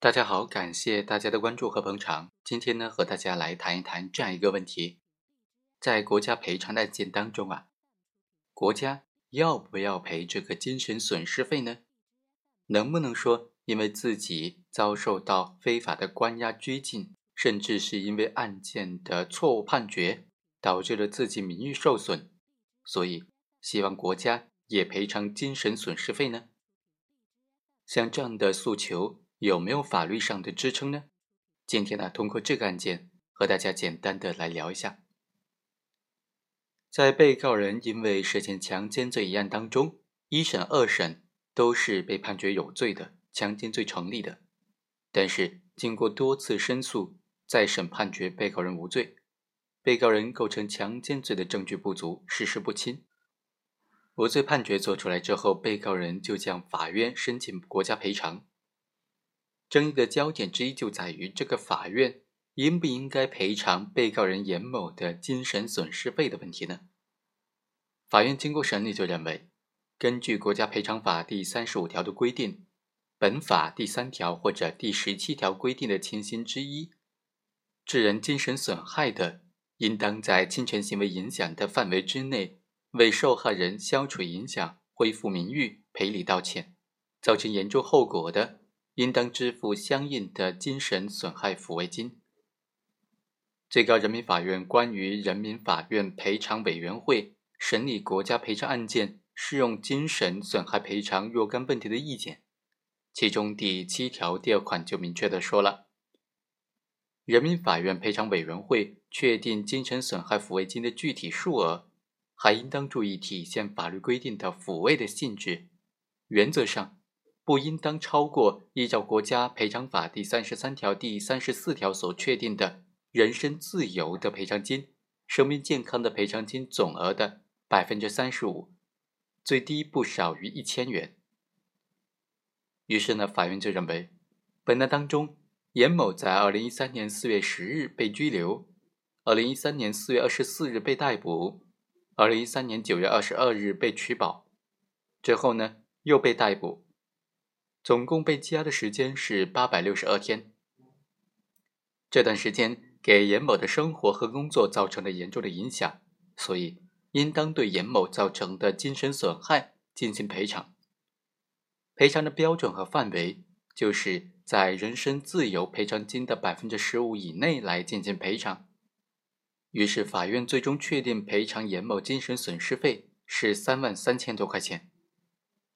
大家好，感谢大家的关注和捧场。今天呢，和大家来谈一谈这样一个问题：在国家赔偿的案件当中啊，国家要不要赔这个精神损失费呢？能不能说因为自己遭受到非法的关押拘禁，甚至是因为案件的错误判决，导致了自己名誉受损，所以希望国家也赔偿精神损失费呢？像这样的诉求。有没有法律上的支撑呢？今天呢，通过这个案件和大家简单的来聊一下。在被告人因为涉嫌强奸罪一案当中，一审、二审都是被判决有罪的，强奸罪成立的。但是经过多次申诉，再审判决被告人无罪，被告人构成强奸罪的证据不足，事实不清。无罪判决做出来之后，被告人就向法院申请国家赔偿。争议的焦点之一就在于这个法院应不应该赔偿被告人严某的精神损失费的问题呢？法院经过审理就认为，根据国家赔偿法第三十五条的规定，本法第三条或者第十七条规定的情形之一，致人精神损害的，应当在侵权行为影响的范围之内，为受害人消除影响、恢复名誉、赔礼道歉；造成严重后果的。应当支付相应的精神损害抚慰金。最高人民法院关于人民法院赔偿委员会审理国家赔偿案件适用精神损害赔偿若干问题的意见，其中第七条第二款就明确的说了：人民法院赔偿委员会确定精神损害抚慰金的具体数额，还应当注意体现法律规定的抚慰的性质，原则上。不应当超过依照国家赔偿法第三十三条、第三十四条所确定的人身自由的赔偿金、生命健康的赔偿金总额的百分之三十五，最低不少于一千元。于是呢，法院就认为，本案当中，严某在二零一三年四月十日被拘留，二零一三年四月二十四日被逮捕，二零一三年九月二十二日被取保，之后呢又被逮捕。总共被羁押的时间是八百六十二天。这段时间给严某的生活和工作造成了严重的影响，所以应当对严某造成的精神损害进行赔偿。赔偿的标准和范围就是在人身自由赔偿金的百分之十五以内来进行赔偿。于是法院最终确定赔偿严某精神损失费是三万三千多块钱。